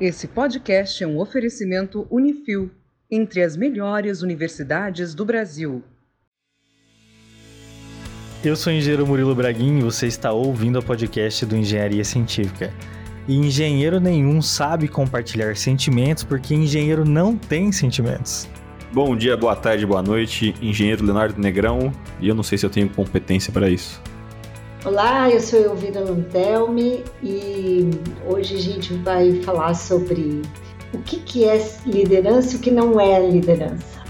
Esse podcast é um oferecimento Unifil, entre as melhores universidades do Brasil. Eu sou o engenheiro Murilo Braguin e você está ouvindo o podcast do Engenharia Científica. E engenheiro nenhum sabe compartilhar sentimentos porque engenheiro não tem sentimentos. Bom dia, boa tarde, boa noite, engenheiro Leonardo Negrão, e eu não sei se eu tenho competência para isso. Olá, eu sou Elvira Lantelme e hoje a gente vai falar sobre o que, que é liderança e o que não é liderança.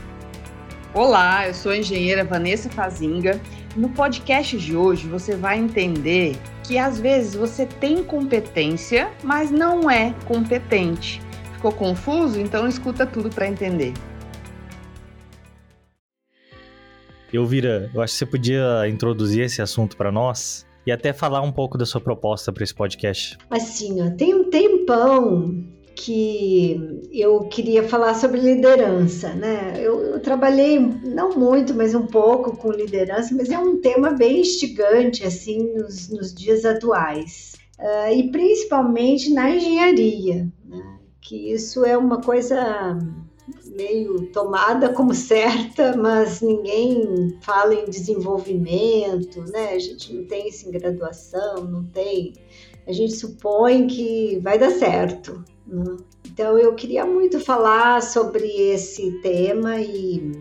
Olá, eu sou a engenheira Vanessa Fazinga. No podcast de hoje você vai entender que às vezes você tem competência, mas não é competente. Ficou confuso? Então escuta tudo para entender. Elvira, eu acho que você podia introduzir esse assunto para nós e até falar um pouco da sua proposta para esse podcast. Assim, ó, tem um tempão que eu queria falar sobre liderança, né? Eu, eu, trabalhei não muito, mas um pouco com liderança, mas é um tema bem instigante assim nos, nos dias atuais uh, e principalmente na engenharia, né? Que isso é uma coisa meio tomada como certa, mas ninguém fala em desenvolvimento, né? A gente não tem isso em graduação, não tem. A gente supõe que vai dar certo. Né? Então eu queria muito falar sobre esse tema e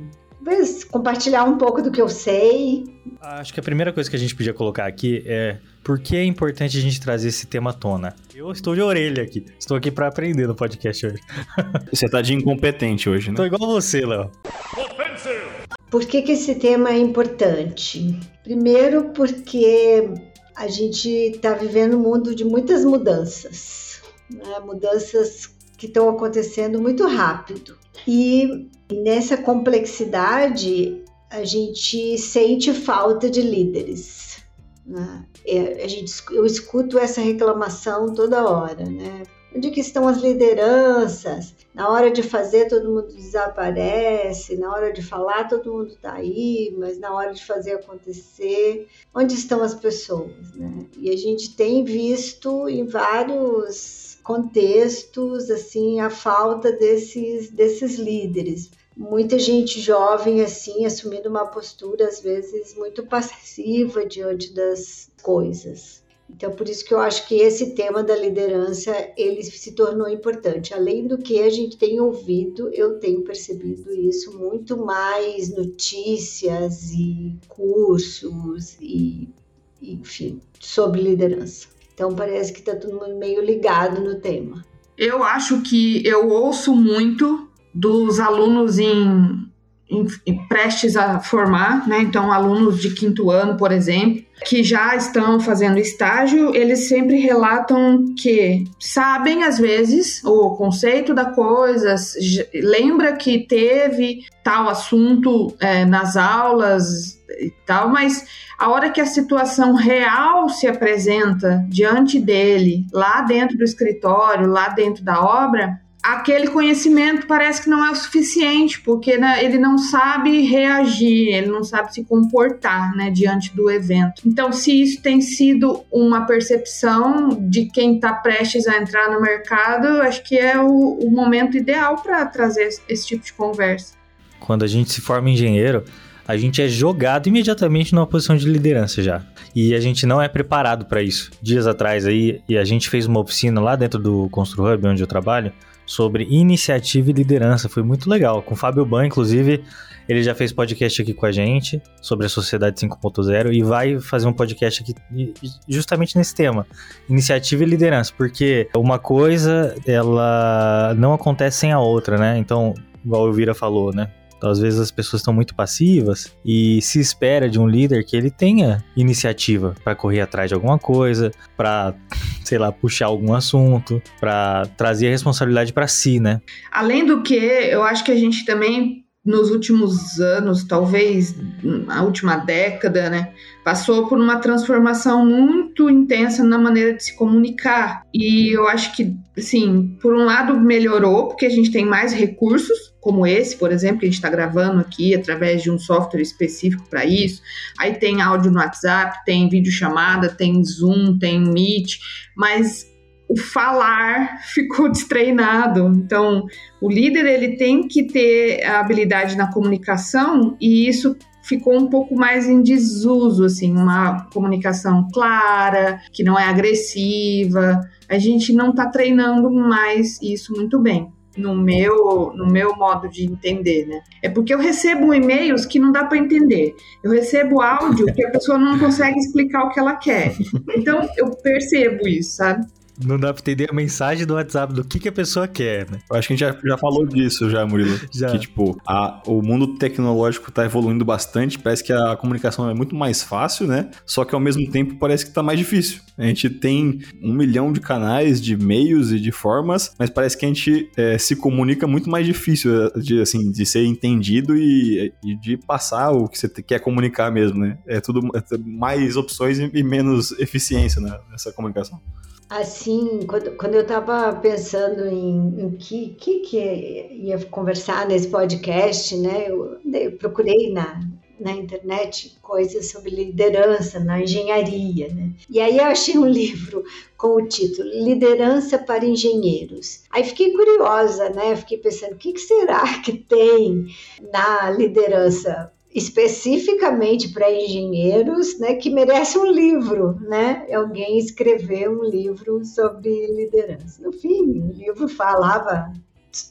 talvez compartilhar um pouco do que eu sei. Acho que a primeira coisa que a gente podia colocar aqui é por que é importante a gente trazer esse tema à tona. Eu estou de orelha aqui. Estou aqui para aprender no podcast hoje. Você tá de incompetente hoje, né? Tô igual você, Léo. Por que, que esse tema é importante? Primeiro, porque a gente está vivendo um mundo de muitas mudanças, né? mudanças que estão acontecendo muito rápido. E nessa complexidade, a gente sente falta de líderes. Né? A gente, eu escuto essa reclamação toda hora, né? Onde que estão as lideranças? Na hora de fazer, todo mundo desaparece. Na hora de falar, todo mundo está aí. Mas na hora de fazer acontecer, onde estão as pessoas? Né? E a gente tem visto em vários contextos, assim, a falta desses, desses líderes. Muita gente jovem, assim, assumindo uma postura, às vezes, muito passiva diante das coisas. Então, por isso que eu acho que esse tema da liderança, ele se tornou importante. Além do que a gente tem ouvido, eu tenho percebido isso, muito mais notícias e cursos e, enfim, sobre liderança. Então parece que está todo mundo meio ligado no tema. Eu acho que eu ouço muito dos alunos em, em, em prestes a formar, né? Então, alunos de quinto ano, por exemplo, que já estão fazendo estágio, eles sempre relatam que sabem às vezes o conceito da coisa, lembra que teve tal assunto é, nas aulas e tal, mas a hora que a situação real se apresenta diante dele, lá dentro do escritório, lá dentro da obra, aquele conhecimento parece que não é o suficiente, porque né, ele não sabe reagir, ele não sabe se comportar né, diante do evento. Então, se isso tem sido uma percepção de quem está prestes a entrar no mercado, acho que é o, o momento ideal para trazer esse tipo de conversa. Quando a gente se forma engenheiro, a gente é jogado imediatamente numa posição de liderança já. E a gente não é preparado para isso. Dias atrás aí, e a gente fez uma oficina lá dentro do Constru Hub, onde eu trabalho, sobre iniciativa e liderança. Foi muito legal. Com o Fábio Ban, inclusive, ele já fez podcast aqui com a gente sobre a Sociedade 5.0 e vai fazer um podcast aqui justamente nesse tema, iniciativa e liderança, porque uma coisa ela não acontece sem a outra, né? Então, igual o Vira falou, né? Então, às vezes as pessoas estão muito passivas e se espera de um líder que ele tenha iniciativa para correr atrás de alguma coisa, para, sei lá, puxar algum assunto, para trazer a responsabilidade para si, né? Além do que, eu acho que a gente também nos últimos anos, talvez na última década, né, passou por uma transformação muito intensa na maneira de se comunicar. E eu acho que, assim, por um lado melhorou, porque a gente tem mais recursos, como esse, por exemplo, que a gente está gravando aqui através de um software específico para isso. Aí tem áudio no WhatsApp, tem videochamada, tem Zoom, tem Meet, mas o falar ficou destreinado. Então, o líder ele tem que ter a habilidade na comunicação e isso ficou um pouco mais em desuso, assim, uma comunicação clara, que não é agressiva. A gente não está treinando mais isso muito bem no meu, no meu modo de entender, né? É porque eu recebo e-mails que não dá para entender. Eu recebo áudio que a pessoa não consegue explicar o que ela quer. Então eu percebo isso, sabe? Não dá pra entender a mensagem do WhatsApp do que, que a pessoa quer, né? Eu acho que a gente já, já falou disso já, Murilo. Já. Que, tipo, a, o mundo tecnológico tá evoluindo bastante, parece que a comunicação é muito mais fácil, né? Só que ao mesmo tempo parece que tá mais difícil. A gente tem um milhão de canais, de meios e de formas, mas parece que a gente é, se comunica muito mais difícil de, assim, de ser entendido e, e de passar o que você quer comunicar mesmo, né? É tudo é mais opções e menos eficiência né, nessa comunicação. Assim, quando, quando eu estava pensando em o que, que, que ia conversar nesse podcast, né, eu, eu procurei na, na internet coisas sobre liderança na engenharia, né? E aí eu achei um livro com o título Liderança para Engenheiros. Aí fiquei curiosa, né? Fiquei pensando o que, que será que tem na liderança especificamente para engenheiros, né, que merece um livro, né? Alguém escrever um livro sobre liderança. No fim, o livro falava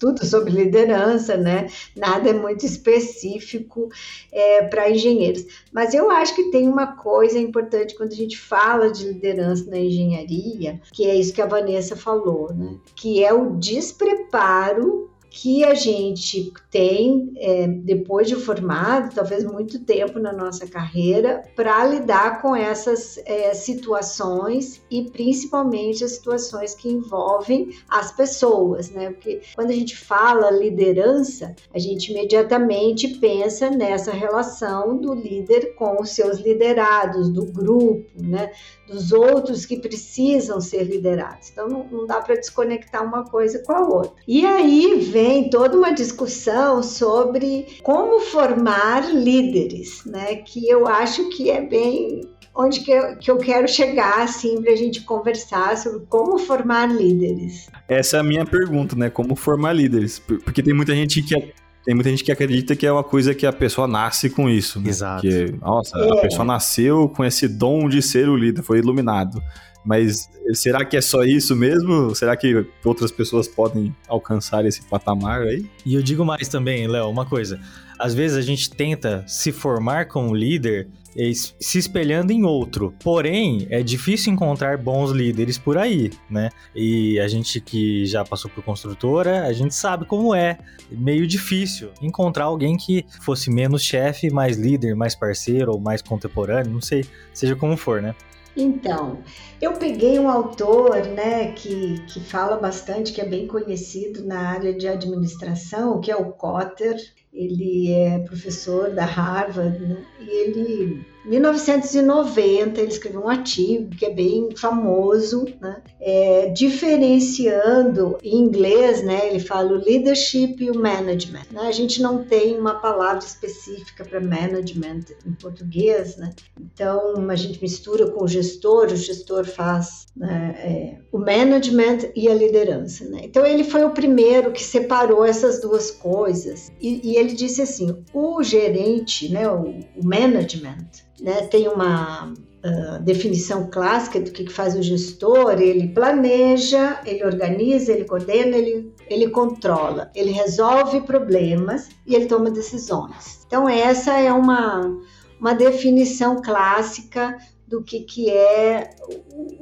tudo sobre liderança, né? Nada é muito específico é, para engenheiros. Mas eu acho que tem uma coisa importante quando a gente fala de liderança na engenharia, que é isso que a Vanessa falou, né? Que é o despreparo que a gente tem, é, depois de formado, talvez muito tempo na nossa carreira, para lidar com essas é, situações e principalmente as situações que envolvem as pessoas, né? Porque quando a gente fala liderança, a gente imediatamente pensa nessa relação do líder com os seus liderados, do grupo, né? Dos outros que precisam ser liderados. Então não, não dá para desconectar uma coisa com a outra. E aí vem toda uma discussão sobre como formar líderes, né? Que eu acho que é bem onde que eu, que eu quero chegar, assim, para a gente conversar sobre como formar líderes. Essa é a minha pergunta, né? Como formar líderes? Porque tem muita gente que tem muita gente que acredita que é uma coisa que a pessoa nasce com isso. Né? Exato. Que, nossa, é. a pessoa nasceu com esse dom de ser o líder, foi iluminado. Mas será que é só isso mesmo? Será que outras pessoas podem alcançar esse patamar aí? E eu digo mais também, Léo, uma coisa. Às vezes a gente tenta se formar como líder se espelhando em outro. Porém, é difícil encontrar bons líderes por aí, né? E a gente que já passou por construtora, a gente sabe como é. Meio difícil encontrar alguém que fosse menos chefe, mais líder, mais parceiro ou mais contemporâneo, não sei, seja como for, né? Então, eu peguei um autor né, que, que fala bastante, que é bem conhecido na área de administração, que é o Cotter. Ele é professor da Harvard né, e ele 1990 ele escreveu um artigo que é bem famoso, né? é, diferenciando em inglês, né? Ele fala o leadership e o management. Né? A gente não tem uma palavra específica para management em português, né? Então a gente mistura com o gestor, o gestor faz né, é, o management e a liderança. Né? Então ele foi o primeiro que separou essas duas coisas e, e ele disse assim: o gerente, né? o, o management né, tem uma uh, definição clássica do que faz o gestor, ele planeja, ele organiza, ele coordena, ele, ele controla, ele resolve problemas e ele toma decisões. Então essa é uma, uma definição clássica do que, que é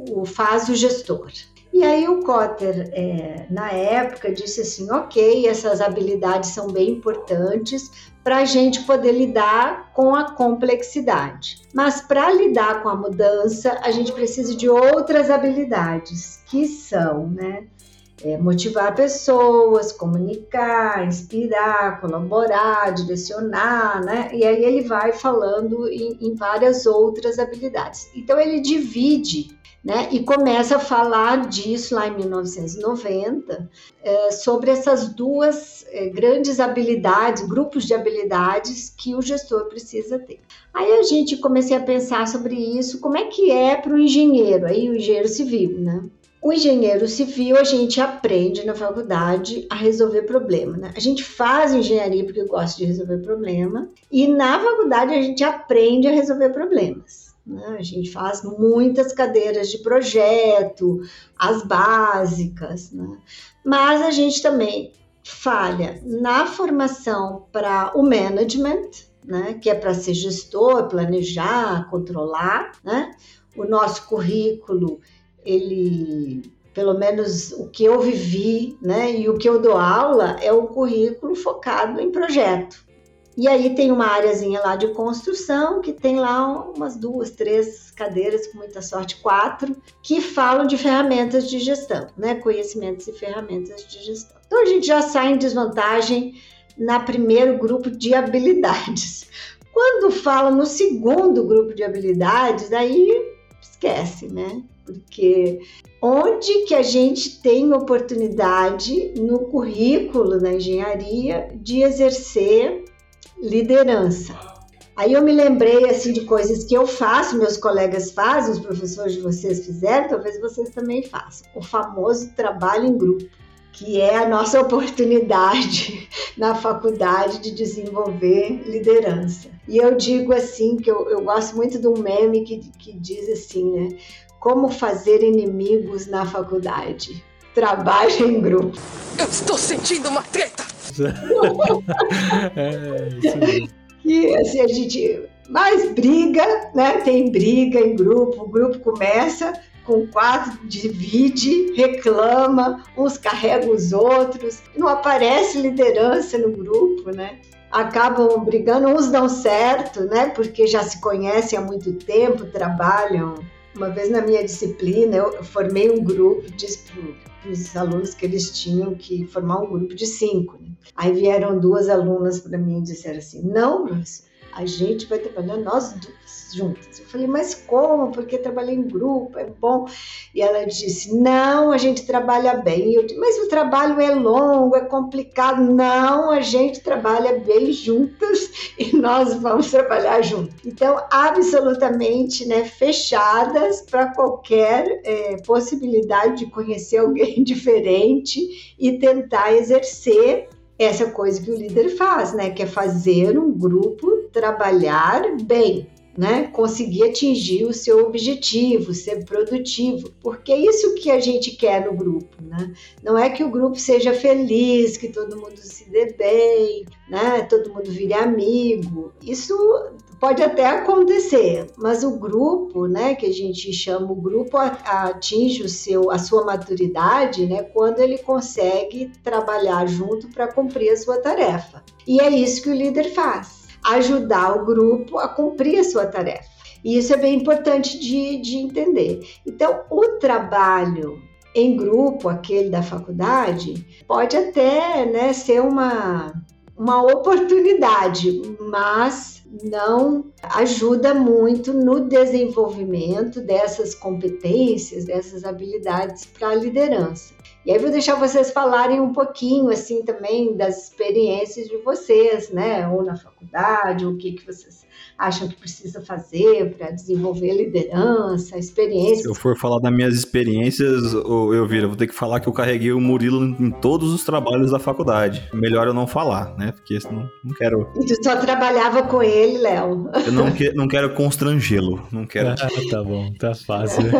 o, o faz o gestor. E aí o Cotter, é, na época, disse assim, ok, essas habilidades são bem importantes, para a gente poder lidar com a complexidade. Mas para lidar com a mudança, a gente precisa de outras habilidades, que são, né? É, motivar pessoas, comunicar, inspirar, colaborar, direcionar, né? E aí ele vai falando em, em várias outras habilidades. Então ele divide né? E começa a falar disso lá em 1990, é, sobre essas duas é, grandes habilidades, grupos de habilidades que o gestor precisa ter. Aí a gente comecei a pensar sobre isso, como é que é para o engenheiro, aí o engenheiro civil, né? O engenheiro civil, a gente aprende na faculdade a resolver problema. Né? A gente faz engenharia porque gosta de resolver problema, e na faculdade a gente aprende a resolver problemas. Né? A gente faz muitas cadeiras de projeto, as básicas, né? mas a gente também falha na formação para o management, né? que é para ser gestor, planejar, controlar. Né? O nosso currículo ele, pelo menos o que eu vivi, né, e o que eu dou aula é um currículo focado em projeto. E aí tem uma áreazinha lá de construção, que tem lá umas duas, três cadeiras, com muita sorte, quatro, que falam de ferramentas de gestão, né? Conhecimentos e ferramentas de gestão. Então a gente já sai em desvantagem na primeiro grupo de habilidades. Quando fala no segundo grupo de habilidades, aí esquece, né? Porque onde que a gente tem oportunidade no currículo na engenharia de exercer liderança. Aí eu me lembrei assim de coisas que eu faço, meus colegas fazem, os professores de vocês fizeram, talvez vocês também façam. O famoso trabalho em grupo, que é a nossa oportunidade na faculdade de desenvolver liderança. E eu digo assim, que eu, eu gosto muito de um meme que, que diz assim, né? Como fazer inimigos na faculdade. Trabalho em grupo. Eu estou sentindo uma treta! é, isso E assim, a gente mais briga, né? Tem briga em grupo, o grupo começa com quatro, divide, reclama, uns carregam os outros, não aparece liderança no grupo, né? Acabam brigando, uns dão certo, né? Porque já se conhecem há muito tempo, trabalham uma vez na minha disciplina, eu formei um grupo, disse para os alunos que eles tinham que formar um grupo de cinco. Né? Aí vieram duas alunas para mim e disseram assim: não, professor, a gente vai trabalhar nós juntas. Eu falei, mas como? Porque trabalhar em grupo é bom. E ela disse, não, a gente trabalha bem. Eu disse, mas o trabalho é longo, é complicado. Não, a gente trabalha bem juntas e nós vamos trabalhar juntos. Então, absolutamente né, fechadas para qualquer é, possibilidade de conhecer alguém diferente e tentar exercer essa coisa que o líder faz, né? Que é fazer um grupo trabalhar bem, né? Conseguir atingir o seu objetivo, ser produtivo, porque é isso que a gente quer no grupo, né? Não é que o grupo seja feliz, que todo mundo se dê bem, né? Todo mundo vire amigo. Isso Pode até acontecer, mas o grupo, né, que a gente chama o grupo atinge o seu, a sua maturidade, né, quando ele consegue trabalhar junto para cumprir a sua tarefa. E é isso que o líder faz, ajudar o grupo a cumprir a sua tarefa. E isso é bem importante de, de entender. Então, o trabalho em grupo, aquele da faculdade, pode até né, ser uma, uma oportunidade, mas não ajuda muito no desenvolvimento dessas competências, dessas habilidades para a liderança. E aí vou deixar vocês falarem um pouquinho assim também das experiências de vocês, né? Ou na faculdade, ou o que, que vocês acham que precisa fazer para desenvolver liderança, experiência. Se eu for falar das minhas experiências, eu viro, vou ter que falar que eu carreguei o Murilo em todos os trabalhos da faculdade. Melhor eu não falar, né? Porque senão não quero. E tu só trabalhava com ele, Léo. Eu não, que, não quero constrangê-lo. Não quero. Ah, tá bom, tá fácil.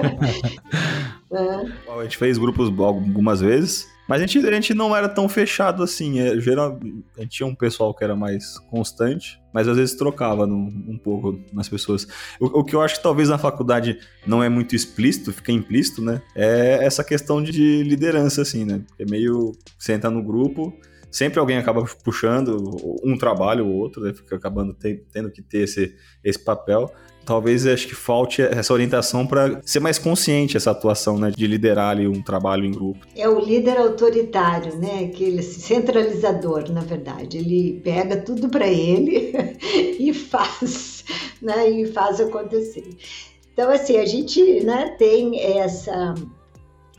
é. A gente fez grupos algumas vezes. Mas a gente, a gente não era tão fechado assim. É, geral, a gente tinha um pessoal que era mais constante, mas às vezes trocava no, um pouco nas pessoas. O, o, que eu acho que talvez na faculdade não é muito explícito, fica implícito, né? É essa questão de liderança, assim, né? É meio. Você entra no grupo, sempre alguém acaba puxando um trabalho ou outro, né? Fica acabando tendo que ter esse, esse papel talvez acho que falte essa orientação para ser mais consciente essa atuação, né, de liderar ali um trabalho em grupo. É o líder autoritário, né, aquele centralizador, na verdade. Ele pega tudo para ele e faz, né, e faz acontecer. Então assim, a gente, né, tem essa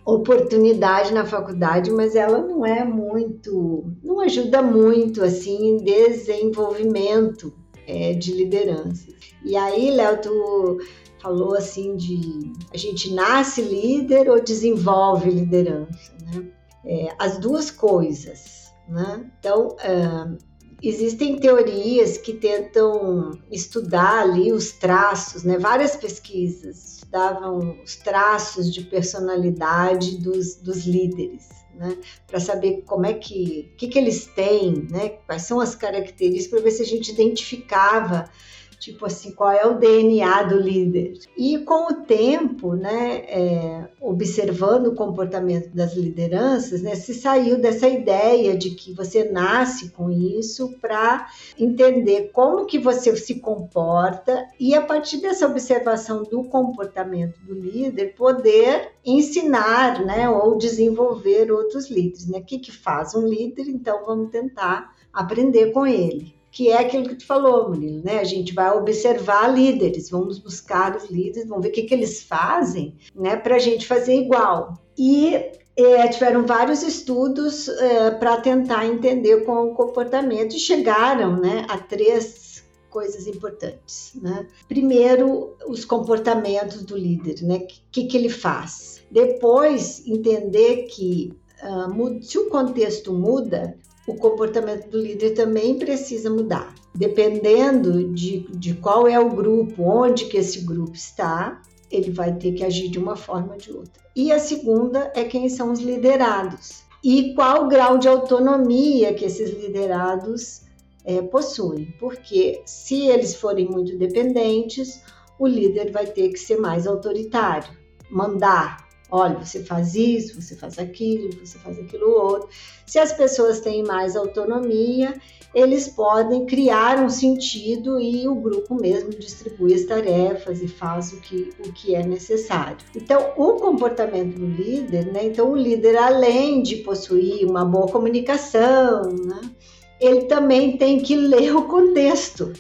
oportunidade na faculdade, mas ela não é muito, não ajuda muito assim em desenvolvimento é, de liderança. E aí, Léo, tu falou assim de a gente nasce líder ou desenvolve liderança, né? É, as duas coisas, né? Então, é, existem teorias que tentam estudar ali os traços, né? Várias pesquisas estudavam os traços de personalidade dos, dos líderes, né? Para saber como é que, que, que eles têm, né? Quais são as características, para ver se a gente identificava tipo assim, qual é o DNA do líder. E com o tempo, né, é, observando o comportamento das lideranças, né, se saiu dessa ideia de que você nasce com isso para entender como que você se comporta e a partir dessa observação do comportamento do líder poder ensinar, né, ou desenvolver outros líderes, né? O que que faz um líder? Então vamos tentar aprender com ele que é aquilo que tu falou, Murilo, né? A gente vai observar líderes, vamos buscar os líderes, vamos ver o que, que eles fazem, né, para a gente fazer igual. E é, tiveram vários estudos é, para tentar entender qual o comportamento e chegaram, né, a três coisas importantes, né? Primeiro, os comportamentos do líder, né? O que, que ele faz? Depois, entender que uh, se o contexto muda, o comportamento do líder também precisa mudar. Dependendo de, de qual é o grupo, onde que esse grupo está, ele vai ter que agir de uma forma ou de outra. E a segunda é quem são os liderados e qual o grau de autonomia que esses liderados é, possuem. Porque se eles forem muito dependentes, o líder vai ter que ser mais autoritário, mandar, Olha, você faz isso, você faz aquilo, você faz aquilo outro. Se as pessoas têm mais autonomia, eles podem criar um sentido e o grupo mesmo distribui as tarefas e faz o que, o que é necessário. Então, o comportamento do líder, né? Então, o líder, além de possuir uma boa comunicação, né? ele também tem que ler o contexto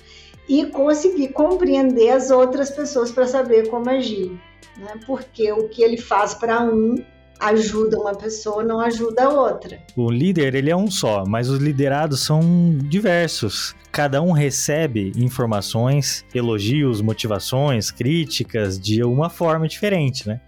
e conseguir compreender as outras pessoas para saber como agir né? Porque o que ele faz para um ajuda uma pessoa, não ajuda a outra. O líder, ele é um só, mas os liderados são diversos. Cada um recebe informações, elogios, motivações, críticas de uma forma diferente, né?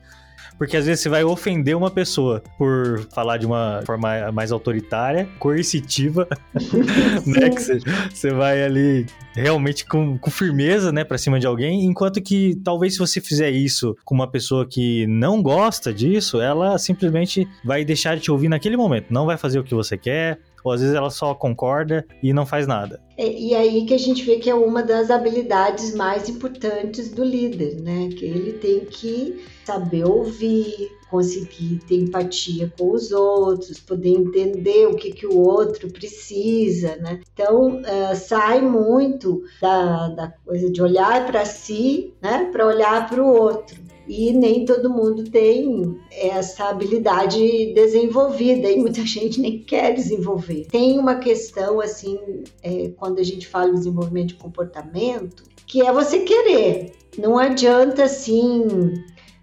Porque às vezes você vai ofender uma pessoa por falar de uma forma mais autoritária, coercitiva, né? Que você, você vai ali realmente com, com firmeza, né, pra cima de alguém, enquanto que talvez se você fizer isso com uma pessoa que não gosta disso, ela simplesmente vai deixar de te ouvir naquele momento, não vai fazer o que você quer, ou às vezes ela só concorda e não faz nada. É, e aí que a gente vê que é uma das habilidades mais importantes do líder, né? Que ele tem que saber ouvir, conseguir ter empatia com os outros, poder entender o que, que o outro precisa, né? Então, uh, sai muito da, da coisa de olhar para si, né? Para olhar para o outro e nem todo mundo tem essa habilidade desenvolvida e muita gente nem quer desenvolver. Tem uma questão assim, é, quando a gente fala em desenvolvimento de comportamento, que é você querer. Não adianta assim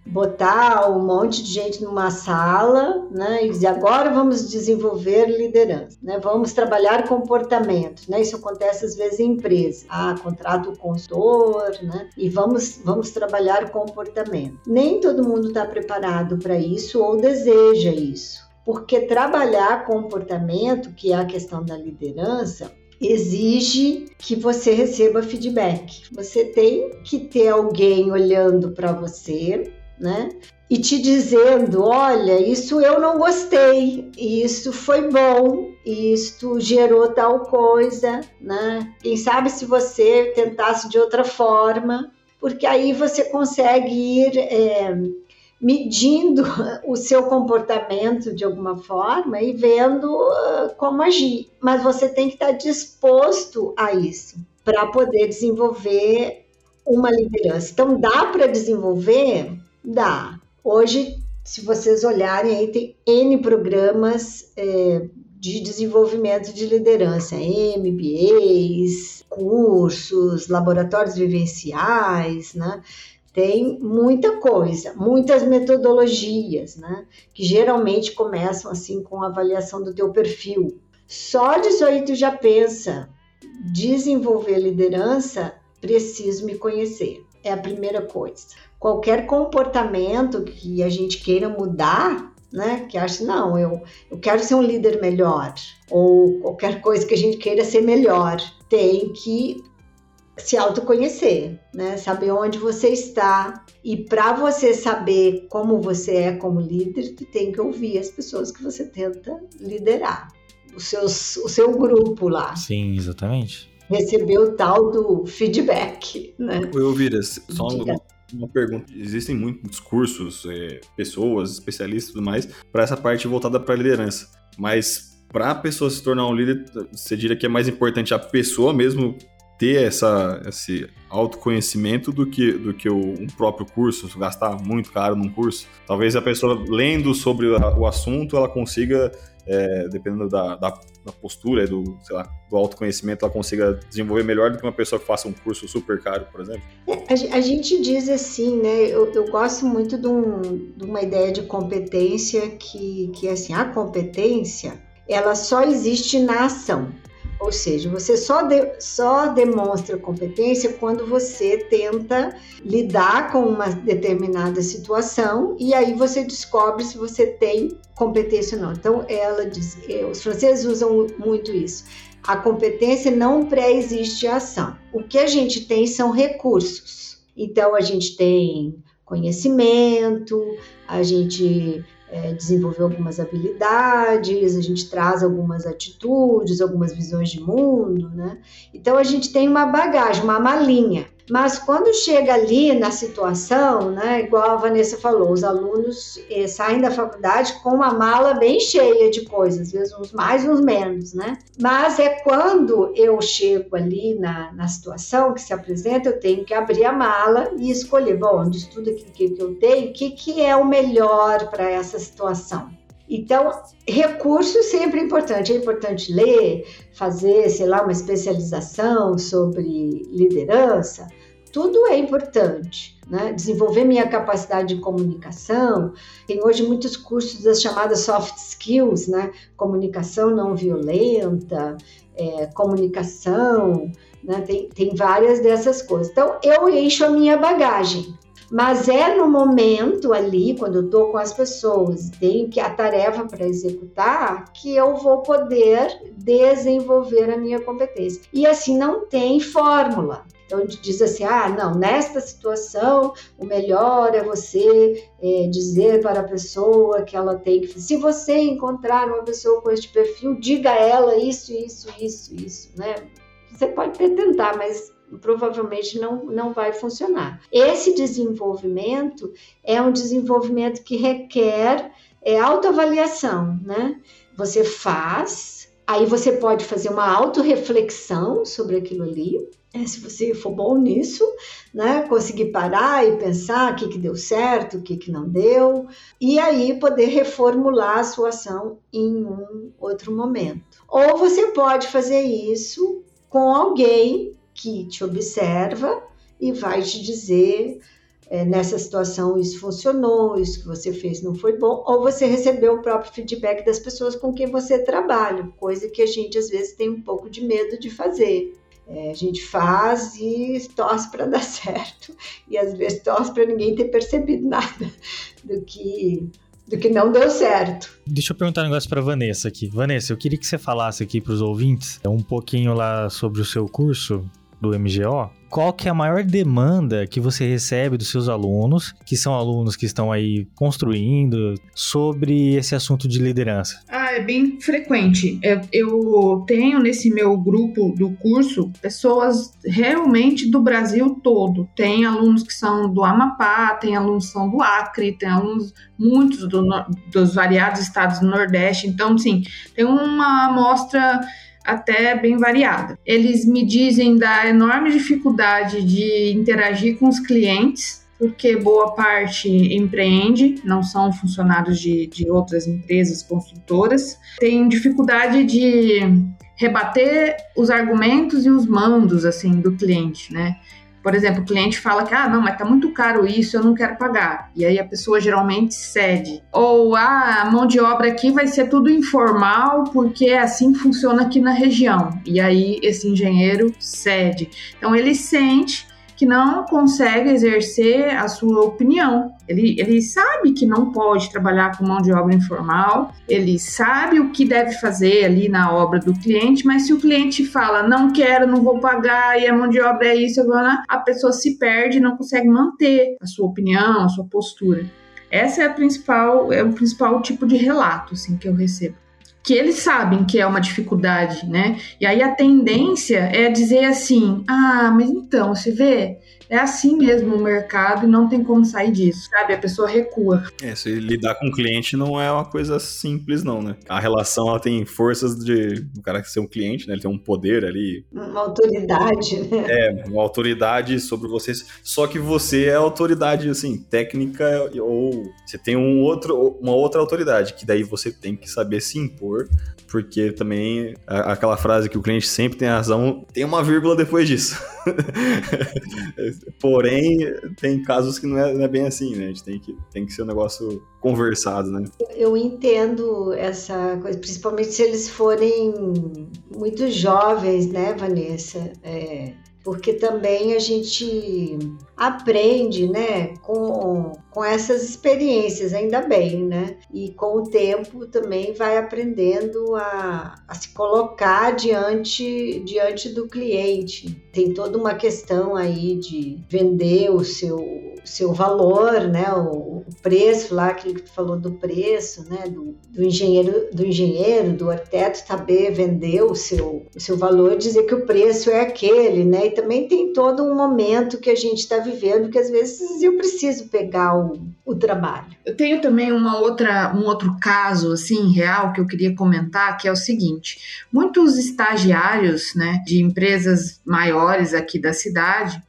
botar um monte de gente numa sala, né, e dizer agora vamos desenvolver liderança, né, vamos trabalhar comportamento, né, isso acontece às vezes em empresa, ah, contrata o consultor, né, e vamos vamos trabalhar comportamento. Nem todo mundo está preparado para isso ou deseja isso, porque trabalhar comportamento, que é a questão da liderança, exige que você receba feedback. Você tem que ter alguém olhando para você, né? E te dizendo, olha, isso eu não gostei, isso foi bom, isso gerou tal coisa, né? Quem sabe se você tentasse de outra forma, porque aí você consegue ir é, medindo o seu comportamento de alguma forma e vendo uh, como agir. Mas você tem que estar disposto a isso para poder desenvolver uma liderança. Então, dá para desenvolver Dá. Hoje, se vocês olharem aí, tem N programas é, de desenvolvimento de liderança, MBAs, cursos, laboratórios vivenciais, né? Tem muita coisa, muitas metodologias, né? Que geralmente começam assim com a avaliação do teu perfil. Só disso aí tu já pensa, desenvolver liderança, preciso me conhecer é a primeira coisa. Qualquer comportamento que a gente queira mudar, né? Que acha, não, eu, eu quero ser um líder melhor, ou qualquer coisa que a gente queira ser melhor, tem que se autoconhecer, né? Saber onde você está. E para você saber como você é como líder, tu tem que ouvir as pessoas que você tenta liderar. Os seus, o seu grupo lá. Sim, exatamente. Receber o tal do feedback, né? Eu ouvir só uma, uma pergunta. Existem muitos cursos, é, pessoas, especialistas e tudo mais, para essa parte voltada para liderança. Mas para a pessoa se tornar um líder, você diria que é mais importante a pessoa mesmo ter essa, esse autoconhecimento do que, do que o, um próprio curso, gastar muito caro num curso. Talvez a pessoa lendo sobre o assunto, ela consiga, é, dependendo da, da, da, postura, do, sei lá, do autoconhecimento, ela consiga desenvolver melhor do que uma pessoa que faça um curso super caro, por exemplo. É, a, a, gente diz assim, né? Eu, eu gosto muito de, um, de uma ideia de competência que, que é assim, a competência ela só existe na ação. Ou seja, você só, de, só demonstra competência quando você tenta lidar com uma determinada situação e aí você descobre se você tem competência ou não. Então, ela diz, eh, os franceses usam muito isso. A competência não pré-existe a ação. O que a gente tem são recursos. Então, a gente tem conhecimento, a gente é, desenvolver algumas habilidades, a gente traz algumas atitudes, algumas visões de mundo, né? Então a gente tem uma bagagem, uma malinha. Mas quando chega ali na situação, né, igual a Vanessa falou, os alunos eh, saem da faculdade com uma mala bem cheia de coisas, às vezes uns mais, uns menos, né? Mas é quando eu chego ali na, na situação que se apresenta, eu tenho que abrir a mala e escolher, bom, de tudo aquilo que, que eu tenho, o que, que é o melhor para essa situação. Então, recurso sempre é importante. É importante ler, fazer, sei lá, uma especialização sobre liderança. Tudo é importante. Né? Desenvolver minha capacidade de comunicação. Tem hoje muitos cursos das chamadas soft skills, né? Comunicação não violenta, é, comunicação, né? tem, tem várias dessas coisas. Então, eu encho a minha bagagem. Mas é no momento ali, quando eu estou com as pessoas, tenho que a tarefa para executar, que eu vou poder desenvolver a minha competência. E assim não tem fórmula. Então, diz assim: ah, não, nesta situação, o melhor é você é, dizer para a pessoa que ela tem que. Se você encontrar uma pessoa com este perfil, diga a ela isso, isso, isso, isso, né? Você pode até tentar, mas provavelmente não, não vai funcionar. Esse desenvolvimento é um desenvolvimento que requer é, autoavaliação, né? Você faz, aí você pode fazer uma autorreflexão sobre aquilo ali, é, se você for bom nisso, né? Conseguir parar e pensar o que, que deu certo, o que, que não deu, e aí poder reformular a sua ação em um outro momento. Ou você pode fazer isso com alguém que te observa e vai te dizer é, nessa situação isso funcionou, isso que você fez não foi bom, ou você recebeu o próprio feedback das pessoas com quem você trabalha, coisa que a gente às vezes tem um pouco de medo de fazer. É, a gente faz e torce para dar certo, e às vezes torce para ninguém ter percebido nada do que do que não deu certo. Deixa eu perguntar um negócio para Vanessa aqui. Vanessa, eu queria que você falasse aqui para os ouvintes um pouquinho lá sobre o seu curso, do MGO, qual que é a maior demanda que você recebe dos seus alunos, que são alunos que estão aí construindo, sobre esse assunto de liderança? Ah, é bem frequente. Eu, eu tenho nesse meu grupo do curso pessoas realmente do Brasil todo. Tem alunos que são do Amapá, tem alunos que são do Acre, tem alunos muitos do, dos variados estados do Nordeste. Então, sim, tem uma amostra até bem variada. Eles me dizem da enorme dificuldade de interagir com os clientes, porque boa parte empreende, não são funcionários de, de outras empresas construtoras, tem dificuldade de rebater os argumentos e os mandos assim do cliente, né? Por exemplo, o cliente fala que, ah, não, mas tá muito caro isso, eu não quero pagar. E aí a pessoa geralmente cede. Ou, ah, a mão de obra aqui vai ser tudo informal, porque é assim funciona aqui na região. E aí esse engenheiro cede. Então ele sente que não consegue exercer a sua opinião. Ele, ele sabe que não pode trabalhar com mão de obra informal, ele sabe o que deve fazer ali na obra do cliente, mas se o cliente fala não quero, não vou pagar e a mão de obra é isso, a pessoa se perde e não consegue manter a sua opinião, a sua postura. Essa é a principal, é o principal tipo de relato assim, que eu recebo que eles sabem que é uma dificuldade, né? E aí a tendência é dizer assim: ah, mas então, você vê, é assim mesmo o mercado e não tem como sair disso, sabe? A pessoa recua. É, se lidar com o cliente não é uma coisa simples, não, né? A relação ela tem forças de o cara ser um cliente, né? Ele tem um poder ali. Uma autoridade, né? É, uma autoridade sobre vocês. Só que você é autoridade, assim, técnica ou você tem um outro, uma outra autoridade, que daí você tem que saber se impor porque também aquela frase que o cliente sempre tem razão, tem uma vírgula depois disso. Porém, tem casos que não é, não é, bem assim, né? A gente tem que, tem que ser um negócio conversado, né? Eu entendo essa coisa, principalmente se eles forem muito jovens, né, Vanessa? É, porque também a gente aprende, né, com, com essas experiências, ainda bem, né? E com o tempo também vai aprendendo a, a se colocar diante, diante do cliente. Tem toda uma questão aí de vender o seu, seu valor, né? O, o preço lá, aquilo que tu falou do preço, né? Do, do engenheiro, do engenheiro, do arquiteto saber vender o seu, o seu valor, dizer que o preço é aquele, né? E também tem todo um momento que a gente está vivendo que às vezes eu preciso pegar o, o trabalho. Eu tenho também uma outra, um outro caso assim real que eu queria comentar, que é o seguinte: muitos estagiários, né, de empresas maiores aqui da cidade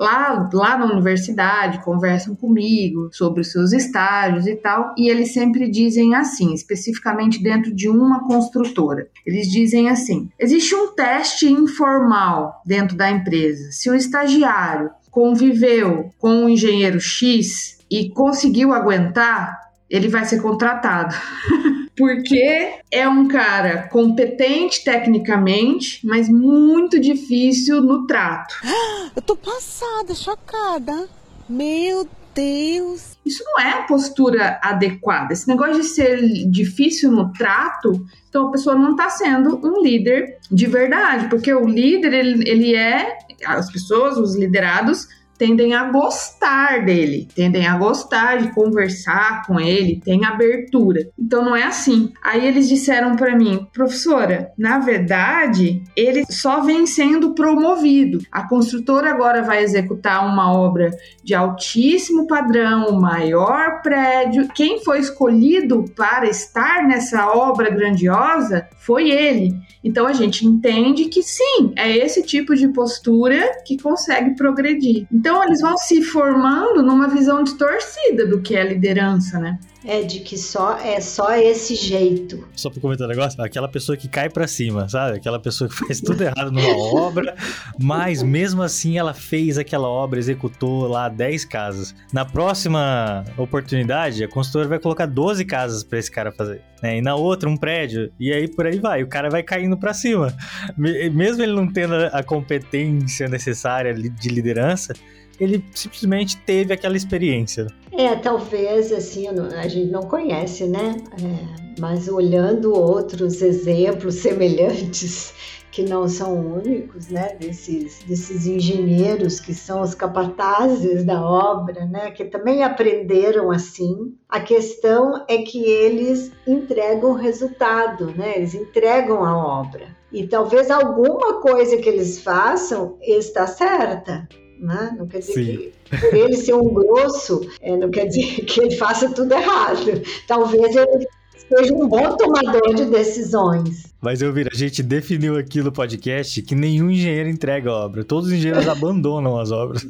lá, lá na universidade, conversam comigo sobre os seus estágios e tal, e eles sempre dizem assim, especificamente dentro de uma construtora. Eles dizem assim: existe um teste informal dentro da empresa. Se o estagiário conviveu com o um engenheiro X e conseguiu aguentar, ele vai ser contratado. porque é um cara competente tecnicamente, mas muito difícil no trato. Eu tô passada, chocada. Meu Deus. Isso não é postura adequada. Esse negócio de ser difícil no trato, então a pessoa não está sendo um líder de verdade, porque o líder ele, ele é as pessoas, os liderados tendem a gostar dele, tendem a gostar de conversar com ele, tem abertura. Então não é assim. Aí eles disseram para mim, professora, na verdade, ele só vem sendo promovido. A construtora agora vai executar uma obra de altíssimo padrão, o maior prédio. Quem foi escolhido para estar nessa obra grandiosa foi ele. Então a gente entende que sim, é esse tipo de postura que consegue progredir. Então eles vão se formando numa visão distorcida do que é liderança, né? É de que só é só esse jeito. Só para comentar um negócio, aquela pessoa que cai para cima, sabe? Aquela pessoa que faz tudo errado numa obra, mas mesmo assim ela fez aquela obra, executou lá 10 casas. Na próxima oportunidade, a construtora vai colocar 12 casas para esse cara fazer. Né? E na outra, um prédio. E aí por aí vai. O cara vai caindo para cima. Mesmo ele não tendo a competência necessária de liderança, ele simplesmente teve aquela experiência. É, talvez assim, a gente não conhece, né? É, mas olhando outros exemplos semelhantes que não são únicos, né? Desses, desses engenheiros que são os capatazes da obra, né? Que também aprenderam assim. A questão é que eles entregam o resultado, né? Eles entregam a obra. E talvez alguma coisa que eles façam está certa, né? Não quer dizer Sim. que por ele ser um grosso, é, não quer dizer que ele faça tudo errado. Talvez ele seja um bom tomador de decisões. Mas eu vi, a gente definiu aqui no podcast que nenhum engenheiro entrega a obra. Todos os engenheiros abandonam as obras.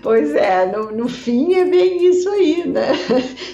pois é, no, no, fim é bem isso aí, né?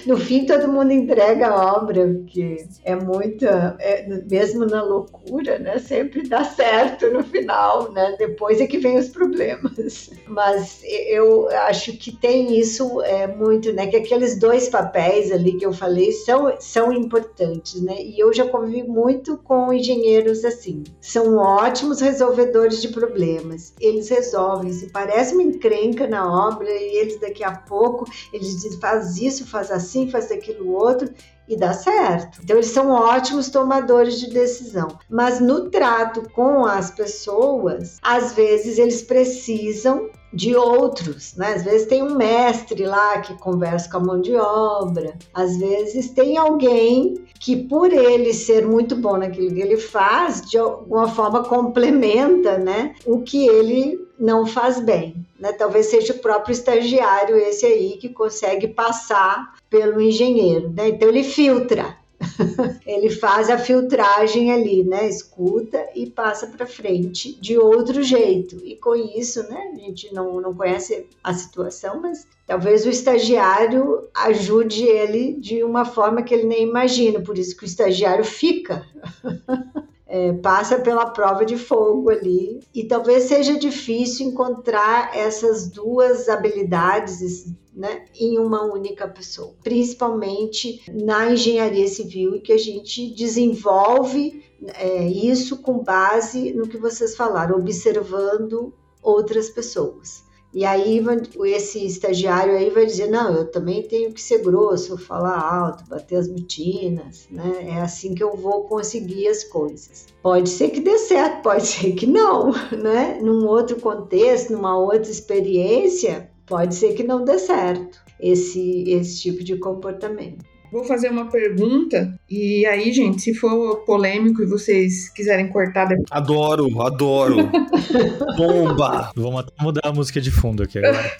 No fim todo mundo entrega a obra, porque é muita, é, mesmo na loucura, né? Sempre dá certo no final, né? Depois é que vem os problemas. Mas eu acho que tem isso é, muito, né? Que aqueles dois papéis ali que eu falei são, são importantes isso, né? E eu já convivi muito com engenheiros assim. São ótimos resolvedores de problemas. Eles resolvem, se parece uma encrenca na obra e eles daqui a pouco eles dizem faz isso, faz assim, faz aquilo outro e dá certo. Então, eles são ótimos tomadores de decisão. Mas no trato com as pessoas, às vezes eles precisam de outros, né? Às vezes tem um mestre lá que conversa com a mão de obra, às vezes tem alguém que, por ele ser muito bom naquilo que ele faz, de alguma forma complementa, né? O que ele não faz bem. Né? Talvez seja o próprio estagiário esse aí que consegue passar pelo engenheiro. Né? Então ele filtra, ele faz a filtragem ali, né? Escuta e passa para frente de outro jeito. E com isso, né? A gente não, não conhece a situação, mas talvez o estagiário ajude ele de uma forma que ele nem imagina. Por isso que o estagiário fica. é, passa pela prova de fogo ali. E talvez seja difícil encontrar essas duas habilidades né, em uma única pessoa, principalmente na engenharia civil, que a gente desenvolve é, isso com base no que vocês falaram, observando outras pessoas. E aí esse estagiário aí vai dizer, não, eu também tenho que ser grosso, falar alto, bater as botinas, né? É assim que eu vou conseguir as coisas. Pode ser que dê certo, pode ser que não, né? Num outro contexto, numa outra experiência, pode ser que não dê certo esse, esse tipo de comportamento. Vou fazer uma pergunta e aí, gente, se for polêmico e vocês quiserem cortar depois. Adoro, adoro. Bomba! Vamos mudar a música de fundo aqui agora.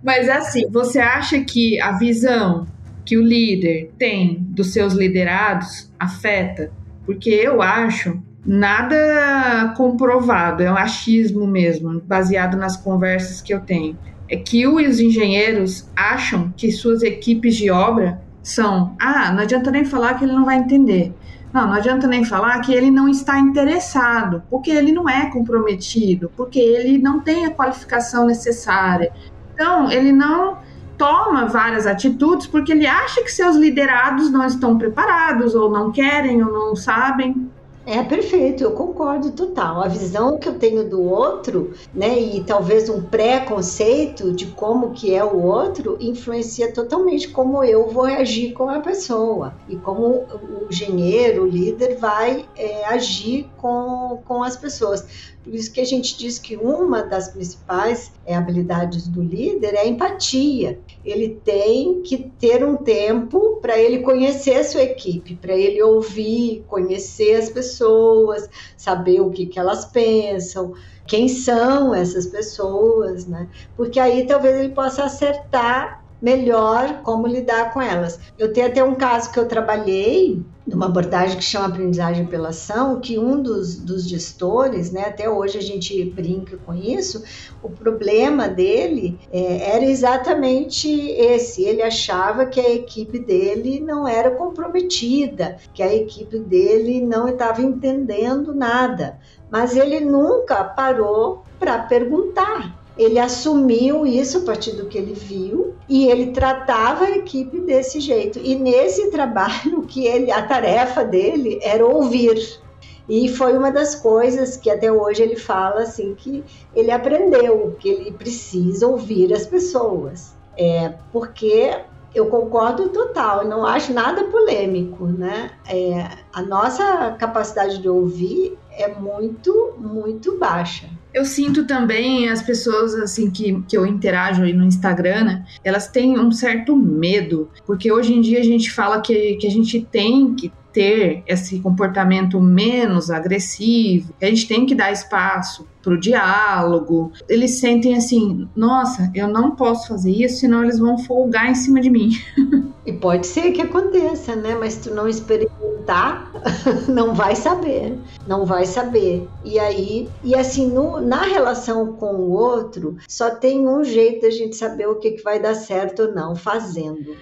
Mas assim, você acha que a visão que o líder tem dos seus liderados afeta? Porque eu acho nada comprovado, é um achismo mesmo, baseado nas conversas que eu tenho é que os engenheiros acham que suas equipes de obra são: ah, não adianta nem falar que ele não vai entender. Não, não adianta nem falar que ele não está interessado, porque ele não é comprometido, porque ele não tem a qualificação necessária. Então, ele não toma várias atitudes porque ele acha que seus liderados não estão preparados, ou não querem, ou não sabem. É perfeito, eu concordo total. A visão que eu tenho do outro, né, e talvez um preconceito de como que é o outro, influencia totalmente como eu vou agir com a pessoa e como o engenheiro, o líder, vai é, agir com, com as pessoas. Por isso que a gente diz que uma das principais é, habilidades do líder é a empatia. Ele tem que ter um tempo para ele conhecer a sua equipe, para ele ouvir, conhecer as pessoas, saber o que, que elas pensam, quem são essas pessoas, né? Porque aí talvez ele possa acertar melhor como lidar com elas. Eu tenho até um caso que eu trabalhei numa abordagem que chama aprendizagem pela ação, que um dos, dos gestores, né, até hoje a gente brinca com isso, o problema dele é, era exatamente esse. Ele achava que a equipe dele não era comprometida, que a equipe dele não estava entendendo nada, mas ele nunca parou para perguntar ele assumiu isso a partir do que ele viu e ele tratava a equipe desse jeito. E nesse trabalho que ele, a tarefa dele era ouvir. E foi uma das coisas que até hoje ele fala assim que ele aprendeu que ele precisa ouvir as pessoas. É, porque eu concordo total, não acho nada polêmico, né? É, a nossa capacidade de ouvir é muito, muito baixa. Eu sinto também as pessoas assim que, que eu interajo aí no Instagram, né, elas têm um certo medo, porque hoje em dia a gente fala que, que a gente tem que ter esse comportamento menos agressivo, a gente tem que dar espaço para o diálogo. Eles sentem assim: nossa, eu não posso fazer isso, senão eles vão folgar em cima de mim. E pode ser que aconteça, né? Mas tu não experimentar, não vai saber, não vai saber. E aí, e assim, no, na relação com o outro, só tem um jeito da gente saber o que, que vai dar certo ou não, fazendo.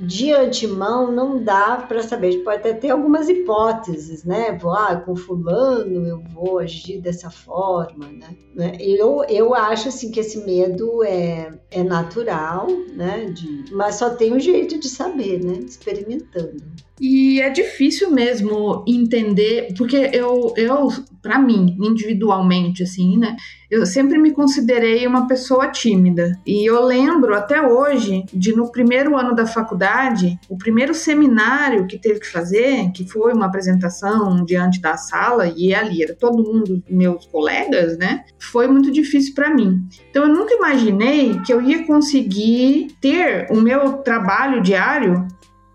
De antemão não dá para saber. Pode até ter algumas hipóteses, né? Vou, ah, com fulano eu vou agir dessa forma, né? né? Eu, eu acho assim que esse medo é, é natural, né? De, mas só tem um jeito de saber, né? Experimentando. E é difícil mesmo entender, porque eu, eu para mim, individualmente, assim, né? Eu sempre me considerei uma pessoa tímida. E eu lembro até hoje de no primeiro ano da faculdade, o primeiro seminário que teve que fazer, que foi uma apresentação diante da sala, e ali era todo mundo, meus colegas, né? Foi muito difícil para mim. Então eu nunca imaginei que eu ia conseguir ter o meu trabalho diário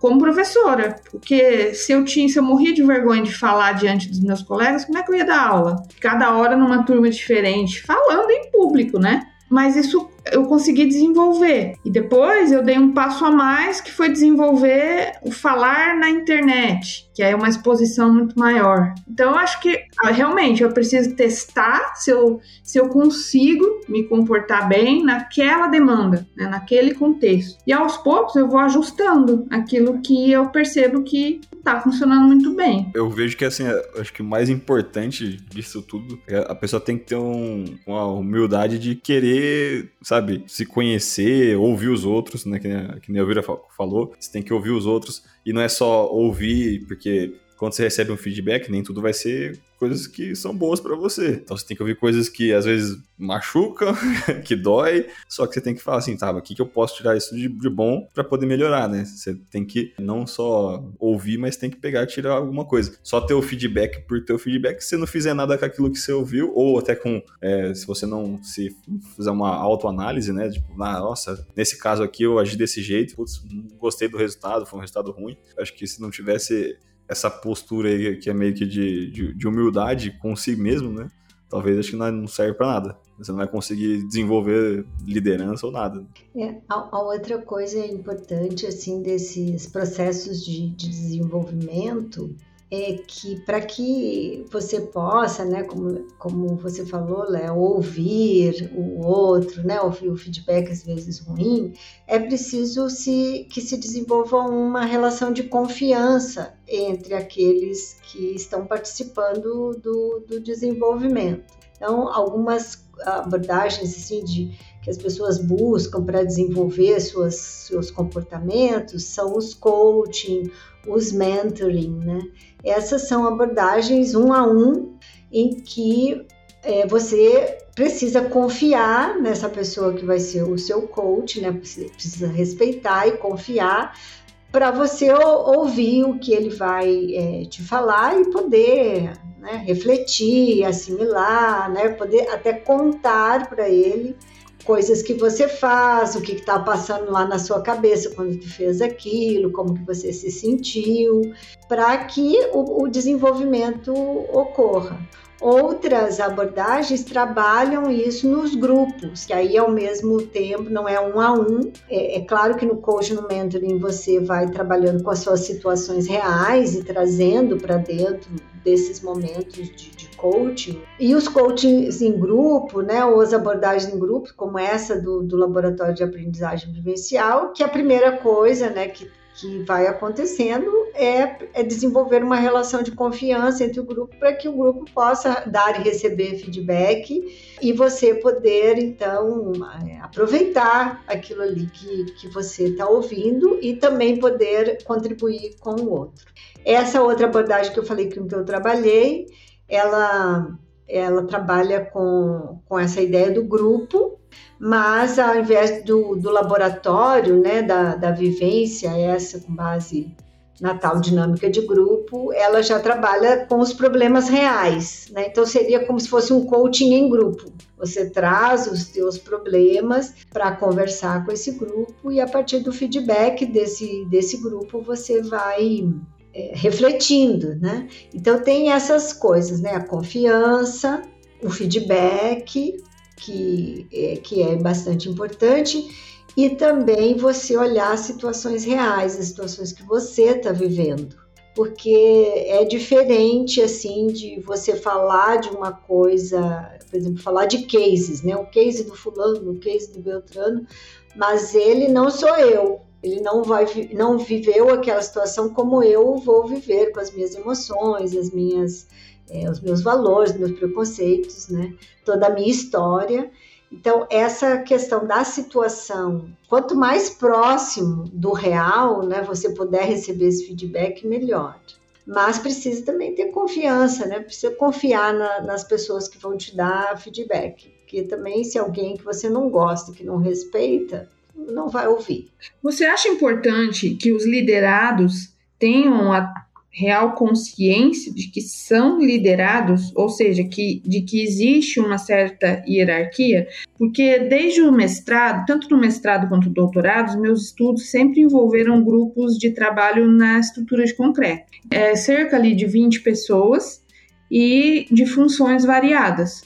como professora, porque se eu tinha, se eu morria de vergonha de falar diante dos meus colegas, como é que eu ia dar aula? Cada hora numa turma diferente, falando em público, né? Mas isso eu consegui desenvolver. E depois eu dei um passo a mais, que foi desenvolver o falar na internet, que é uma exposição muito maior. Então eu acho que ah, realmente eu preciso testar se eu, se eu consigo me comportar bem naquela demanda, né, naquele contexto. E aos poucos eu vou ajustando aquilo que eu percebo que tá funcionando muito bem. Eu vejo que assim, acho que o mais importante disso tudo é a pessoa tem que ter um, uma humildade de querer, sabe, se conhecer, ouvir os outros, né? Que nem, que nem a Elvira falou. Você tem que ouvir os outros e não é só ouvir, porque quando você recebe um feedback, nem tudo vai ser coisas que são boas para você. Então você tem que ouvir coisas que às vezes machucam, que dói, só que você tem que falar assim, tá, o que, que eu posso tirar isso de, de bom para poder melhorar, né? Você tem que não só ouvir, mas tem que pegar e tirar alguma coisa. Só ter o feedback por ter o feedback, se você não fizer nada com aquilo que você ouviu, ou até com, é, se você não se fizer uma autoanálise, né? Tipo, ah, nossa, nesse caso aqui eu agi desse jeito, putz, não gostei do resultado, foi um resultado ruim. Acho que se não tivesse essa postura aí que é meio que de, de, de humildade consigo mesmo, né? Talvez acho que não serve para nada. Você não vai conseguir desenvolver liderança ou nada. É, a, a, outra coisa importante assim desses processos de, de desenvolvimento é que para que você possa, né, como, como você falou, Léo, ouvir o outro, né, ouvir o feedback às vezes ruim, é preciso se, que se desenvolva uma relação de confiança entre aqueles que estão participando do, do desenvolvimento. Então, algumas abordagens assim, de, que as pessoas buscam para desenvolver suas, seus comportamentos são os coaching, os mentoring, né? Essas são abordagens um a um em que é, você precisa confiar nessa pessoa que vai ser o seu coach, né? Precisa respeitar e confiar para você ouvir o que ele vai é, te falar e poder né, refletir, assimilar, né? Poder até contar para ele coisas que você faz, o que está passando lá na sua cabeça quando tu fez aquilo, como que você se sentiu, para que o, o desenvolvimento ocorra. Outras abordagens trabalham isso nos grupos, que aí ao mesmo tempo não é um a um. É, é, claro que no coaching, no mentoring, você vai trabalhando com as suas situações reais e trazendo para dentro desses momentos de, de, coaching. E os coachings em grupo, né, ou as abordagens em grupo, como essa do, do laboratório de aprendizagem vivencial, que é a primeira coisa, né, que que vai acontecendo é, é, desenvolver uma relação de confiança entre o grupo para que o grupo possa dar e receber feedback e você poder então é, aproveitar aquilo ali que, que você está ouvindo e também poder contribuir com o outro. Essa outra abordagem que eu falei que eu trabalhei, ela ela trabalha com, com essa ideia do grupo mas ao invés do, do laboratório, né, da, da vivência, essa com base na tal dinâmica de grupo, ela já trabalha com os problemas reais, né? Então seria como se fosse um coaching em grupo. Você traz os seus problemas para conversar com esse grupo e a partir do feedback desse, desse grupo você vai é, refletindo, né? Então tem essas coisas, né? A confiança, o feedback, que é, que é bastante importante, e também você olhar situações reais, as situações que você está vivendo. Porque é diferente, assim, de você falar de uma coisa, por exemplo, falar de cases, né? O case do fulano, o case do Beltrano, mas ele não sou eu, Ele não vai não viveu aquela situação como eu vou viver com as minhas emoções, as minhas é, os meus valores, meus preconceitos, né? Toda a minha história. Então, essa questão da situação, quanto mais próximo do real, né, você puder receber esse feedback, melhor. Mas precisa também ter confiança, né? Precisa confiar na, nas pessoas que vão te dar feedback. Porque também, se alguém que você não gosta, que não respeita, não vai ouvir. Você acha importante que os liderados tenham a real consciência de que são liderados, ou seja, que, de que existe uma certa hierarquia, porque desde o mestrado, tanto no mestrado quanto no doutorado, meus estudos sempre envolveram grupos de trabalho na estrutura de concreto. É, cerca ali de 20 pessoas e de funções variadas.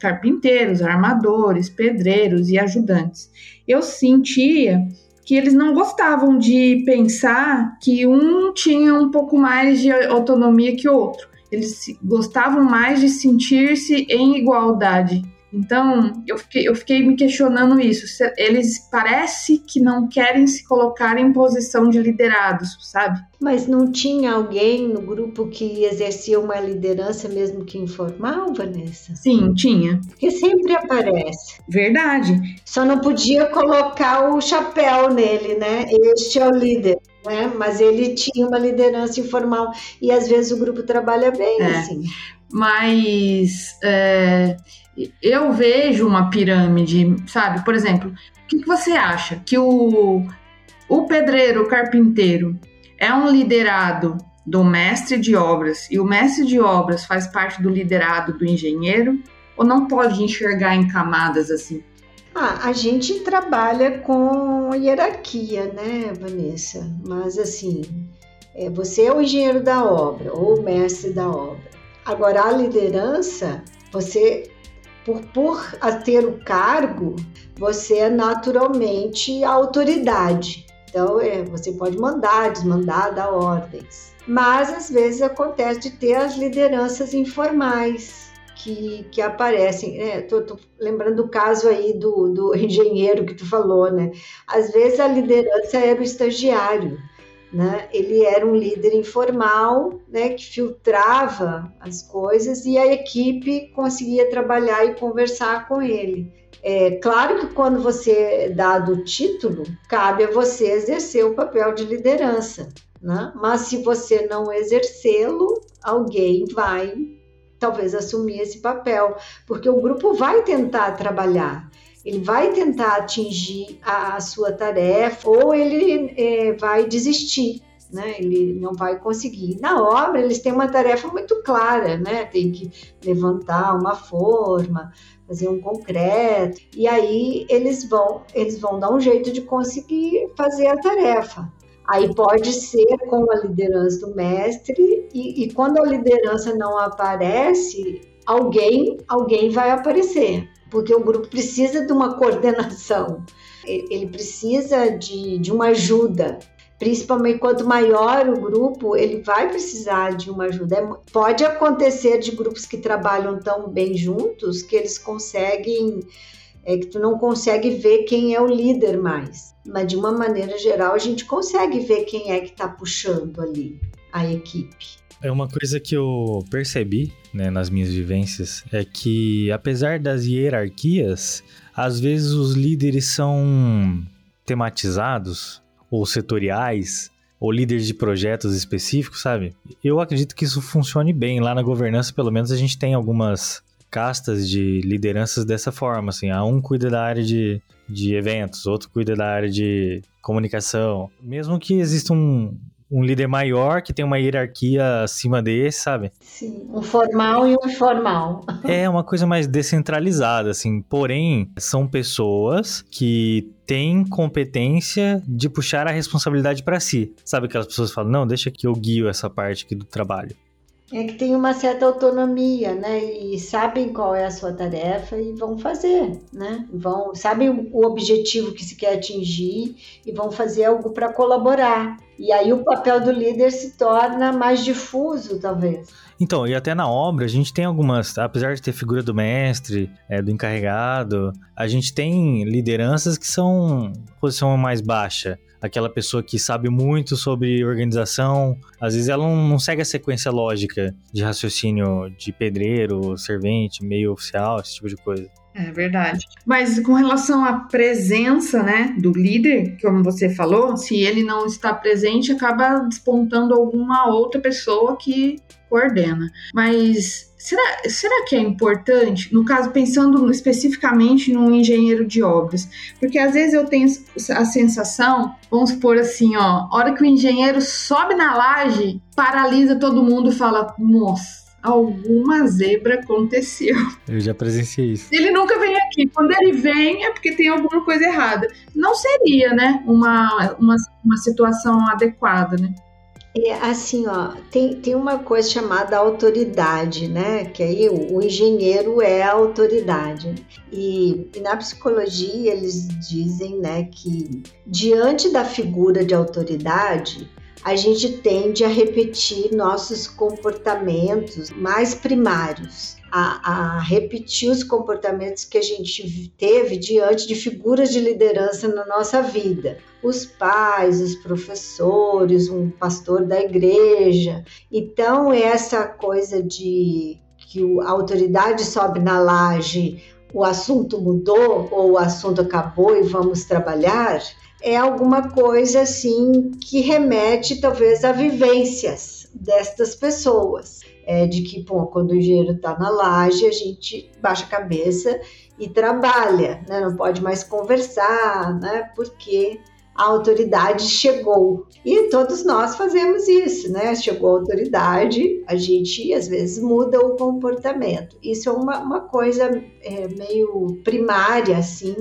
Carpinteiros, armadores, pedreiros e ajudantes. Eu sentia que eles não gostavam de pensar que um tinha um pouco mais de autonomia que o outro. Eles gostavam mais de sentir-se em igualdade. Então, eu fiquei, eu fiquei me questionando isso. Eles parece que não querem se colocar em posição de liderados, sabe? Mas não tinha alguém no grupo que exercia uma liderança mesmo que informal, Vanessa? Sim, tinha. Porque sempre aparece. Verdade. Só não podia colocar o chapéu nele, né? Este é o líder. Né? Mas ele tinha uma liderança informal e às vezes o grupo trabalha bem é. assim. Mas é, eu vejo uma pirâmide, sabe? Por exemplo, o que, que você acha? Que o, o pedreiro, o carpinteiro, é um liderado do mestre de obras e o mestre de obras faz parte do liderado do engenheiro? Ou não pode enxergar em camadas assim? Ah, a gente trabalha com hierarquia, né, Vanessa? Mas assim, é, você é o engenheiro da obra ou o mestre da obra. Agora, a liderança, você por, por ter o cargo, você é naturalmente a autoridade. Então, é, você pode mandar, desmandar, dar ordens. Mas, às vezes, acontece de ter as lideranças informais que, que aparecem. É, tô, tô lembrando o caso aí do, do engenheiro que tu falou, né? Às vezes, a liderança era o estagiário né? Ele era um líder informal, né, que filtrava as coisas e a equipe conseguia trabalhar e conversar com ele. É claro que quando você é dado o título, cabe a você exercer o papel de liderança, né? Mas se você não exercê-lo, alguém vai talvez assumir esse papel, porque o grupo vai tentar trabalhar ele vai tentar atingir a, a sua tarefa ou ele é, vai desistir. Né? Ele não vai conseguir. Na obra, eles têm uma tarefa muito clara, né? Tem que levantar uma forma, fazer um concreto, e aí eles vão, eles vão dar um jeito de conseguir fazer a tarefa. Aí pode ser com a liderança do mestre, e, e quando a liderança não aparece, alguém, alguém vai aparecer porque o grupo precisa de uma coordenação, ele precisa de, de uma ajuda. Principalmente quanto maior o grupo, ele vai precisar de uma ajuda. É, pode acontecer de grupos que trabalham tão bem juntos que eles conseguem, é, que tu não consegue ver quem é o líder mais. Mas de uma maneira geral, a gente consegue ver quem é que está puxando ali a equipe. É uma coisa que eu percebi né, nas minhas vivências é que, apesar das hierarquias, às vezes os líderes são tematizados ou setoriais ou líderes de projetos específicos, sabe? Eu acredito que isso funcione bem. Lá na governança, pelo menos, a gente tem algumas castas de lideranças dessa forma, assim. Ah, um cuida da área de, de eventos, outro cuida da área de comunicação. Mesmo que exista um, um líder maior que tem uma hierarquia acima desse, sabe? Sim, um formal e um informal. É uma coisa mais descentralizada, assim. Porém, são pessoas que têm competência de puxar a responsabilidade para si. Sabe aquelas pessoas que falam, não, deixa que eu guio essa parte aqui do trabalho. É que tem uma certa autonomia, né? E sabem qual é a sua tarefa e vão fazer, né? Vão, sabem o objetivo que se quer atingir e vão fazer algo para colaborar. E aí o papel do líder se torna mais difuso, talvez. Então, e até na obra a gente tem algumas, apesar de ter figura do mestre, é, do encarregado, a gente tem lideranças que são posição mais baixa. Aquela pessoa que sabe muito sobre organização, às vezes ela não, não segue a sequência lógica de raciocínio de pedreiro, servente, meio oficial, esse tipo de coisa. É verdade. Mas com relação à presença, né, do líder, como você falou, se ele não está presente, acaba despontando alguma outra pessoa que coordena. Mas será, será que é importante, no caso, pensando especificamente no engenheiro de obras? Porque às vezes eu tenho a sensação, vamos supor assim, ó, hora que o engenheiro sobe na laje, paralisa todo mundo e fala, nossa alguma zebra aconteceu. Eu já presenciei isso. Ele nunca vem aqui. Quando ele vem é porque tem alguma coisa errada. Não seria, né, uma, uma, uma situação adequada, né? É, assim, ó, tem, tem uma coisa chamada autoridade, né? Que aí o, o engenheiro é a autoridade. E, e, na psicologia eles dizem, né, que diante da figura de autoridade, a gente tende a repetir nossos comportamentos mais primários. A, a, repetir os comportamentos que a gente teve diante de figuras de liderança na nossa vida os pais, os professores, um pastor da igreja. Então, essa coisa de que a autoridade sobe na laje, o assunto mudou ou o assunto acabou e vamos trabalhar, é alguma coisa assim que remete talvez a vivências destas pessoas. É de que, pô, quando o engenheiro está na laje, a gente baixa a cabeça e trabalha, né? Não pode mais conversar, né? Porque a autoridade chegou. E todos nós fazemos isso, né? Chegou a autoridade, a gente às vezes muda o comportamento. Isso é uma, uma coisa é, meio primária, assim,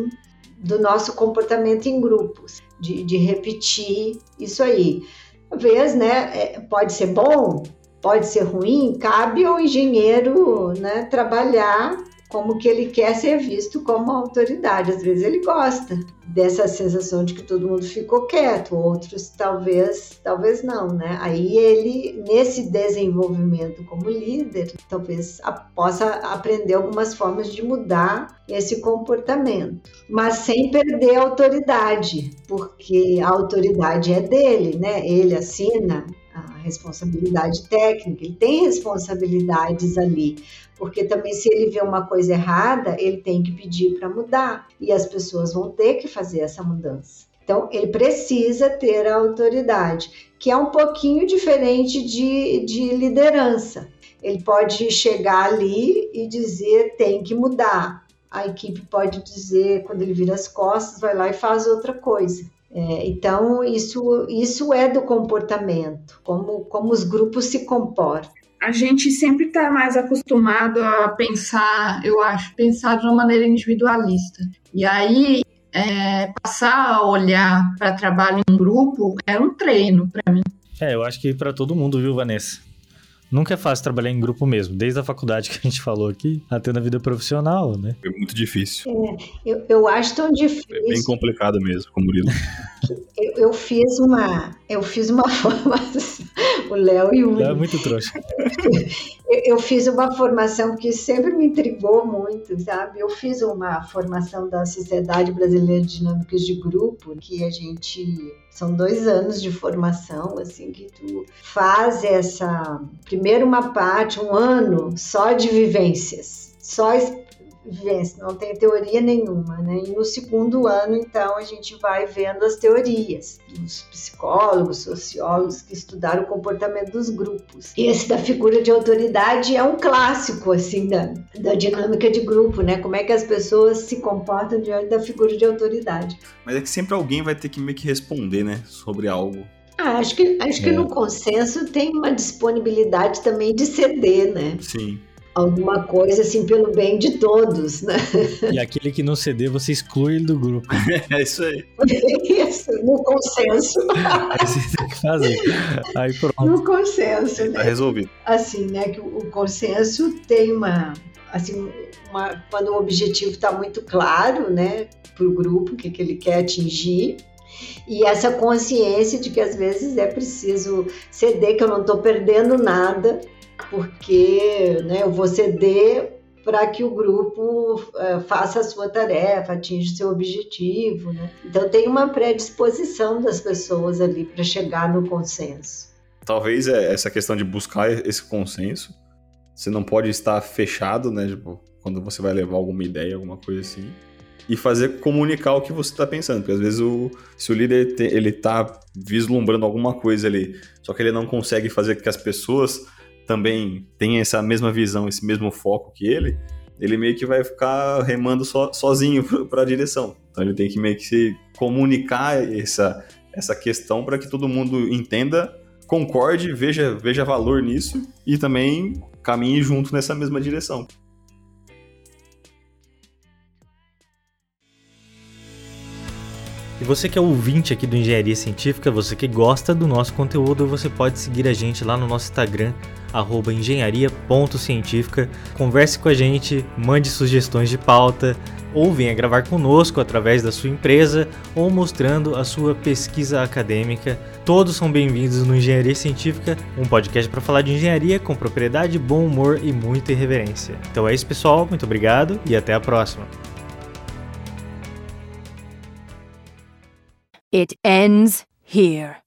do nosso comportamento em grupos, de, de repetir isso aí. Talvez, né? É, pode ser bom, pode ser ruim, cabe ao engenheiro né, trabalhar como que ele quer ser visto como autoridade. Às vezes ele gosta dessa sensação de que todo mundo ficou quieto, outros talvez, talvez não, né? Aí ele nesse desenvolvimento como líder, talvez possa aprender algumas formas de mudar esse comportamento, mas sem perder a autoridade, porque a autoridade é dele, né? Ele assina responsabilidade técnica, ele tem responsabilidades ali porque também se ele vê uma coisa errada, ele tem que pedir para mudar e as pessoas vão ter que fazer essa mudança. Então, ele precisa ter a autoridade, que é um pouquinho diferente de, de liderança. Ele pode chegar ali e dizer tem que mudar. A equipe pode dizer, quando ele vira as costas, vai lá e faz outra coisa. É, então, isso, isso é do comportamento, como, como os grupos se comportam a gente sempre está mais acostumado a pensar, eu acho, pensar de uma maneira individualista. E aí, é, passar a olhar para trabalho em grupo é um treino para mim. É, eu acho que para todo mundo, viu, Vanessa? Nunca é fácil trabalhar em grupo mesmo, desde a faculdade que a gente falou aqui, até na vida profissional, né? É muito difícil. É, eu, eu acho tão difícil. É bem complicado mesmo, com o Murilo. eu, eu, fiz uma, eu fiz uma formação, o Léo e o Léo é muito trouxa. eu, eu fiz uma formação que sempre me intrigou muito, sabe? Eu fiz uma formação da Sociedade Brasileira de Dinâmicas de Grupo, que a gente são dois anos de formação, assim, que tu faz essa, primeiro uma parte, um ano só de vivências, só vivência, não tem teoria nenhuma, né? E no segundo ano, então, a gente vai vendo as teorias dos psicólogos, sociólogos que estudaram o comportamento dos grupos. E esse da figura de autoridade é um clássico, assim, da, da dinâmica de grupo, né? Como é que as pessoas se comportam diante da figura de autoridade. Mas é que sempre alguém vai ter que meio que responder, né? Sobre algo. Ah, acho que, acho que é. no consenso tem uma disponibilidade também de ceder, né? Sim alguma coisa assim pelo bem de todos, né? E aquele que não ceder, você exclui ele do grupo. é isso aí. Isso, no consenso. Aí você tem que fazer. Aí pronto. No consenso, né? Tá resolvido. Assim, né, que o, o consenso tem uma assim, uma, quando o objetivo está muito claro, né, para o grupo, o que, que ele quer atingir, E essa consciência de que às vezes é preciso ceder, que eu não estou perdendo nada, porque né, eu vou ceder para que o grupo uh, faça a sua tarefa, atinja o seu objetivo. Né? Então, tem uma predisposição das pessoas ali para chegar no consenso. Talvez é essa questão de buscar esse consenso. Você não pode estar fechado, né? Tipo, quando você vai levar alguma ideia, alguma coisa assim. E fazer comunicar o que você está pensando. Porque às vezes o, se o líder te, ele tá vislumbrando alguma coisa ali, só que ele não consegue fazer que as pessoas também tem essa mesma visão, esse mesmo foco que ele, ele meio que vai ficar remando so, sozinho para a direção. Então ele tem que meio que se comunicar essa, essa questão para que todo mundo entenda, concorde, veja, veja valor nisso e também caminhe junto nessa mesma direção. E você que é ouvinte aqui do Engenharia Científica, você que gosta do nosso conteúdo, você pode seguir a gente lá no nosso Instagram, engenharia.científica. Converse com a gente, mande sugestões de pauta, ou venha gravar conosco através da sua empresa ou mostrando a sua pesquisa acadêmica. Todos são bem-vindos no Engenharia Científica, um podcast para falar de engenharia com propriedade, bom humor e muita irreverência. Então é isso, pessoal. Muito obrigado e até a próxima. It ends here.